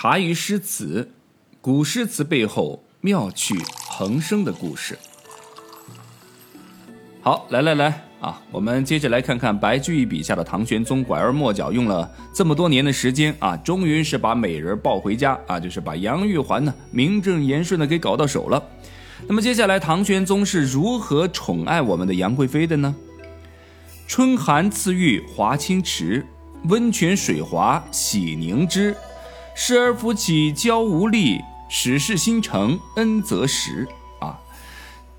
茶余诗词，古诗词背后妙趣横生的故事。好，来来来啊，我们接着来看看白居易笔下的唐玄宗，拐弯抹角用了这么多年的时间啊，终于是把美人抱回家啊，就是把杨玉环呢名正言顺的给搞到手了。那么接下来，唐玄宗是如何宠爱我们的杨贵妃的呢？春寒赐浴华清池，温泉水滑洗凝脂。侍儿扶起娇无力，始是新承恩泽时。啊，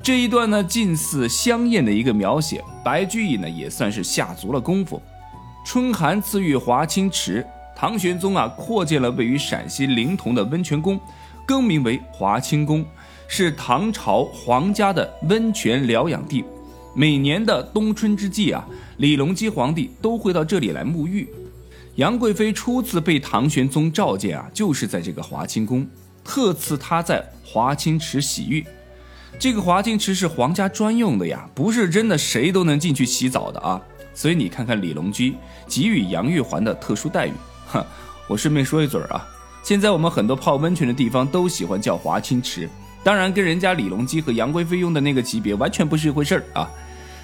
这一段呢，近似香艳的一个描写。白居易呢，也算是下足了功夫。春寒赐浴华清池，唐玄宗啊，扩建了位于陕西临潼的温泉宫，更名为华清宫，是唐朝皇家的温泉疗养地。每年的冬春之际啊，李隆基皇帝都会到这里来沐浴。杨贵妃初次被唐玄宗召见啊，就是在这个华清宫，特赐她在华清池洗浴。这个华清池是皇家专用的呀，不是真的谁都能进去洗澡的啊。所以你看看李隆基给予杨玉环的特殊待遇。哼，我顺便说一嘴儿啊，现在我们很多泡温泉的地方都喜欢叫华清池，当然跟人家李隆基和杨贵妃用的那个级别完全不是一回事儿啊。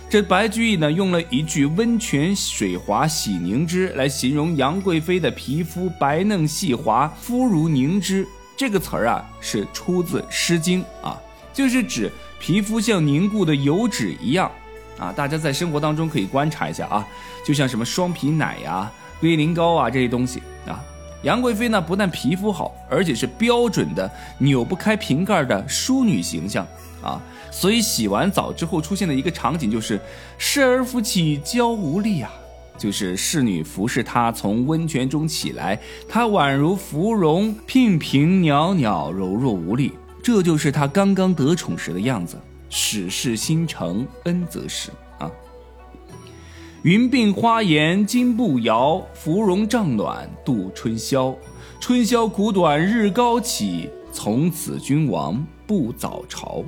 这白居易呢，用了一句“温泉水滑洗凝脂”来形容杨贵妃的皮肤白嫩细滑，肤如凝脂。这个词儿啊，是出自《诗经》啊，就是指皮肤像凝固的油脂一样啊。大家在生活当中可以观察一下啊，就像什么双皮奶呀、龟苓膏啊这些东西啊。杨贵妃呢，不但皮肤好，而且是标准的扭不开瓶盖的淑女形象啊。所以洗完澡之后出现的一个场景就是“侍儿扶起娇无力”啊，就是侍女服侍她从温泉中起来，她宛如芙蓉，娉娉袅袅，柔弱无力，这就是她刚刚得宠时的样子。始是新承恩泽时啊，云鬓花颜金步摇，芙蓉帐暖度春宵。春宵苦短日高起，从此君王不早朝。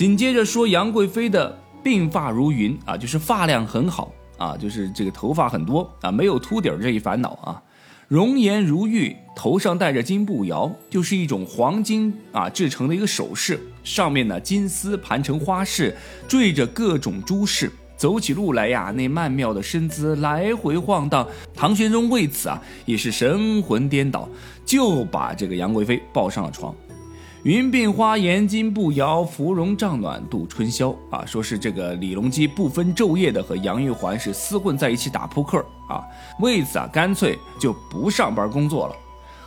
紧接着说杨贵妃的鬓发如云啊，就是发量很好啊，就是这个头发很多啊，没有秃顶这一烦恼啊。容颜如玉，头上戴着金步摇，就是一种黄金啊制成的一个首饰，上面呢金丝盘成花饰，缀着各种珠饰，走起路来呀，那曼妙的身姿来回晃荡。唐玄宗为此啊也是神魂颠倒，就把这个杨贵妃抱上了床。云鬓花颜金步摇，芙蓉帐暖度春宵啊！说是这个李隆基不分昼夜的和杨玉环是厮混在一起打扑克啊，为此啊，干脆就不上班工作了。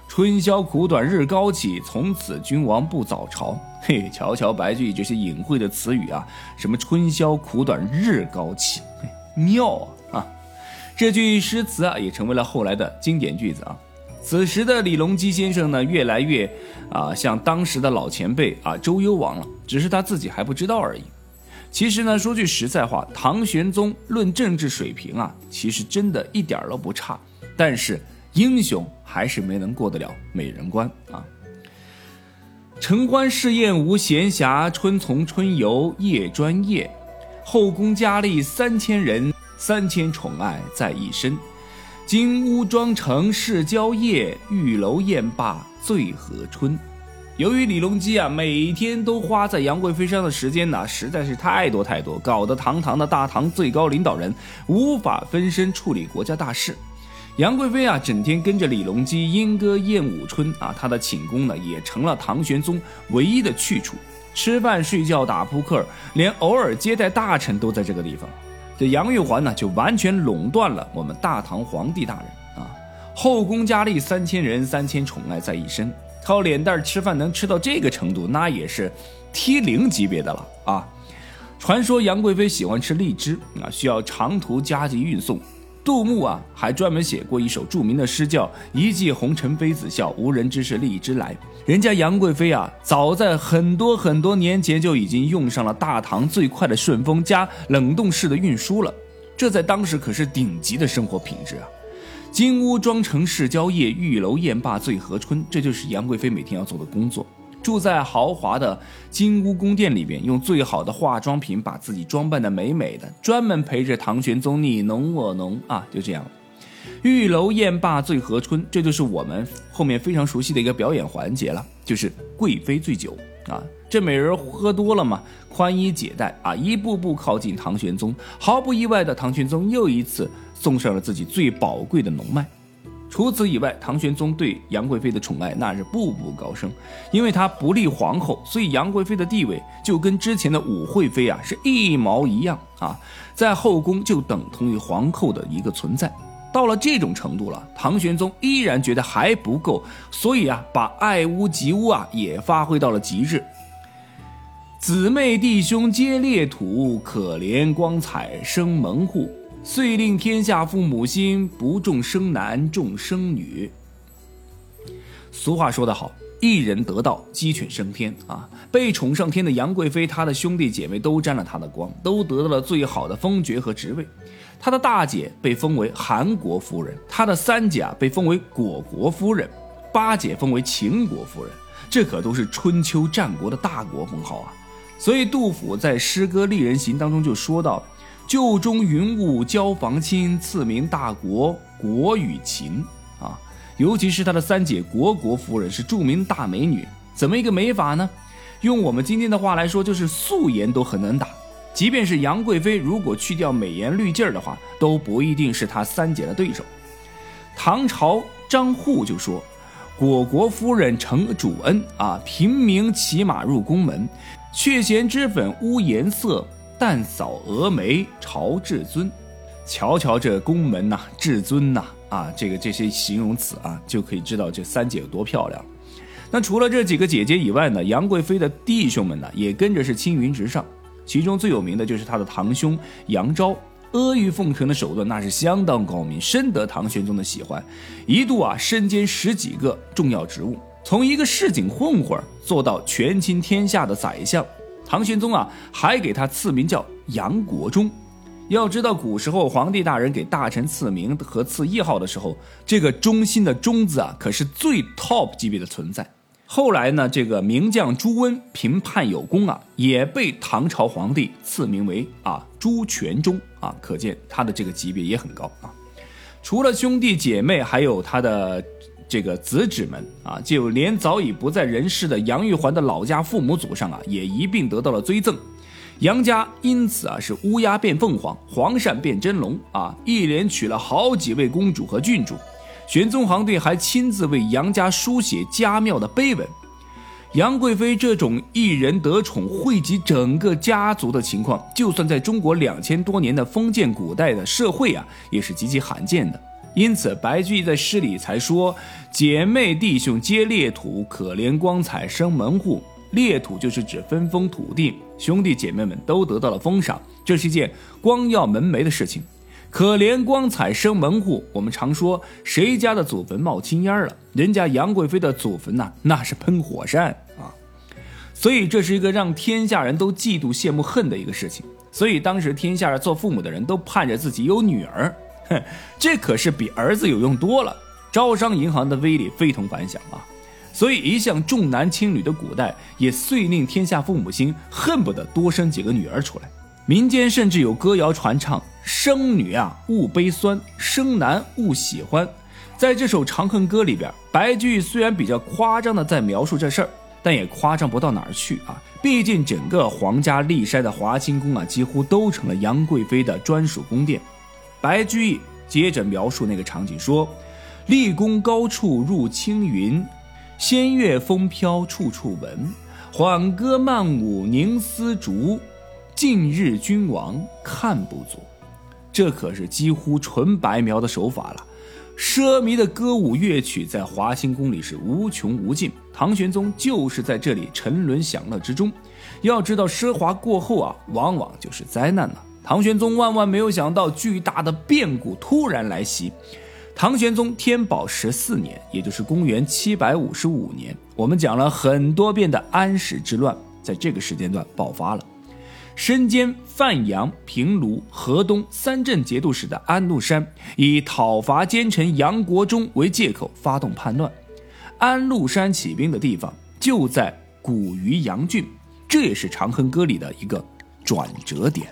春宵苦短日高起，从此君王不早朝。嘿，瞧瞧白居易这些隐晦的词语啊，什么春宵苦短日高起，妙啊！啊，这句诗词啊，也成为了后来的经典句子啊。此时的李隆基先生呢，越来越啊像当时的老前辈啊周幽王了，只是他自己还不知道而已。其实呢，说句实在话，唐玄宗论政治水平啊，其实真的一点都不差，但是英雄还是没能过得了美人关啊。承欢侍宴无闲暇，春从春游夜专夜。后宫佳丽三千人，三千宠爱在一身。金屋妆成事娇夜，玉楼宴罢醉和春。由于李隆基啊，每天都花在杨贵妃身上的时间呢，实在是太多太多，搞得堂堂的大唐最高领导人无法分身处理国家大事。杨贵妃啊，整天跟着李隆基莺歌燕舞春啊，她的寝宫呢，也成了唐玄宗唯一的去处。吃饭、睡觉、打扑克，连偶尔接待大臣都在这个地方。杨玉环呢，就完全垄断了我们大唐皇帝大人啊！后宫佳丽三千人，三千宠爱在一身，靠脸蛋吃饭能吃到这个程度，那也是 T 零级别的了啊！传说杨贵妃喜欢吃荔枝啊，需要长途加急运送。杜牧啊，还专门写过一首著名的诗，叫“一骑红尘妃子笑，无人知是荔枝来”。人家杨贵妃啊，早在很多很多年前就已经用上了大唐最快的顺风加冷冻式的运输了，这在当时可是顶级的生活品质啊！金屋妆成事娇夜，玉楼宴罢醉和春，这就是杨贵妃每天要做的工作。住在豪华的金屋宫殿里边，用最好的化妆品把自己装扮的美美的，专门陪着唐玄宗你侬我侬啊，就这样。玉楼宴罢醉和春，这就是我们后面非常熟悉的一个表演环节了，就是贵妃醉酒啊。这美人喝多了嘛，宽衣解带啊，一步步靠近唐玄宗。毫不意外的，唐玄宗又一次送上了自己最宝贵的龙脉。除此以外，唐玄宗对杨贵妃的宠爱那是步步高升。因为她不立皇后，所以杨贵妃的地位就跟之前的武惠妃啊是一毛一样啊，在后宫就等同于皇后的一个存在。到了这种程度了，唐玄宗依然觉得还不够，所以啊，把爱屋及乌啊也发挥到了极致。姊妹弟兄皆列土，可怜光彩生门户。遂令天下父母心，不重生男重生女。俗话说得好，一人得道，鸡犬升天啊！被宠上天的杨贵妃，她的兄弟姐妹都沾了她的光，都得到了最好的封爵和职位。她的大姐被封为韩国夫人，她的三姐被封为果国夫人，八姐封为秦国夫人，这可都是春秋战国的大国封号啊！所以杜甫在诗歌《丽人行》当中就说到：“旧中云雾交房亲，赐名大国国与秦。”啊，尤其是他的三姐国国夫人是著名大美女，怎么一个美法呢？用我们今天的话来说，就是素颜都很能打。即便是杨贵妃，如果去掉美颜滤镜的话，都不一定是她三姐的对手。唐朝张祜就说：“果国夫人承主恩啊，平民骑马入宫门，却嫌脂粉污颜色，淡扫蛾眉朝至尊。”瞧瞧这宫门呐，至尊呐，啊，这个这些形容词啊，就可以知道这三姐有多漂亮。那除了这几个姐姐以外呢，杨贵妃的弟兄们呢，也跟着是青云直上。其中最有名的就是他的堂兄杨昭，阿谀奉承的手段那是相当高明，深得唐玄宗的喜欢，一度啊身兼十几个重要职务，从一个市井混混做到权倾天下的宰相。唐玄宗啊还给他赐名叫杨国忠。要知道古时候皇帝大人给大臣赐名和赐谥号的时候，这个忠心的忠字啊可是最 top 级别的存在。后来呢，这个名将朱温平叛有功啊，也被唐朝皇帝赐名为啊朱全忠啊，可见他的这个级别也很高啊。除了兄弟姐妹，还有他的这个子侄们啊，就连早已不在人世的杨玉环的老家父母祖上啊，也一并得到了追赠。杨家因此啊是乌鸦变凤凰，黄鳝变真龙啊，一连娶了好几位公主和郡主。玄宗皇帝还亲自为杨家书写家庙的碑文。杨贵妃这种一人得宠、惠及整个家族的情况，就算在中国两千多年的封建古代的社会啊，也是极其罕见的。因此，白居易在诗里才说：“姐妹弟兄皆列土，可怜光彩生门户。”列土就是指分封土地，兄弟姐妹们都得到了封赏，这是一件光耀门楣的事情。可怜光彩生门户，我们常说谁家的祖坟冒青烟了？人家杨贵妃的祖坟呐，那是喷火山啊！所以这是一个让天下人都嫉妒、羡慕、恨的一个事情。所以当时天下做父母的人都盼着自己有女儿，这可是比儿子有用多了。招商银行的威力非同凡响啊！所以一向重男轻女的古代，也遂令天下父母心恨不得多生几个女儿出来。民间甚至有歌谣传唱：“生女啊勿悲酸，生男勿喜欢。”在这首《长恨歌》里边，白居易虽然比较夸张的在描述这事儿，但也夸张不到哪儿去啊。毕竟整个皇家骊山的华清宫啊，几乎都成了杨贵妃的专属宫殿。白居易接着描述那个场景说：“立宫高处入青云，仙乐风飘处处闻。缓歌慢舞凝丝竹。”近日君王看不足，这可是几乎纯白描的手法了。奢靡的歌舞乐曲在华清宫里是无穷无尽，唐玄宗就是在这里沉沦享乐之中。要知道，奢华过后啊，往往就是灾难了。唐玄宗万万没有想到，巨大的变故突然来袭。唐玄宗天宝十四年，也就是公元七百五十五年，我们讲了很多遍的安史之乱，在这个时间段爆发了。身兼范阳、平卢、河东三镇节度使的安禄山，以讨伐奸臣杨国忠为借口发动叛乱。安禄山起兵的地方就在古渔阳郡，这也是《长恨歌》里的一个转折点。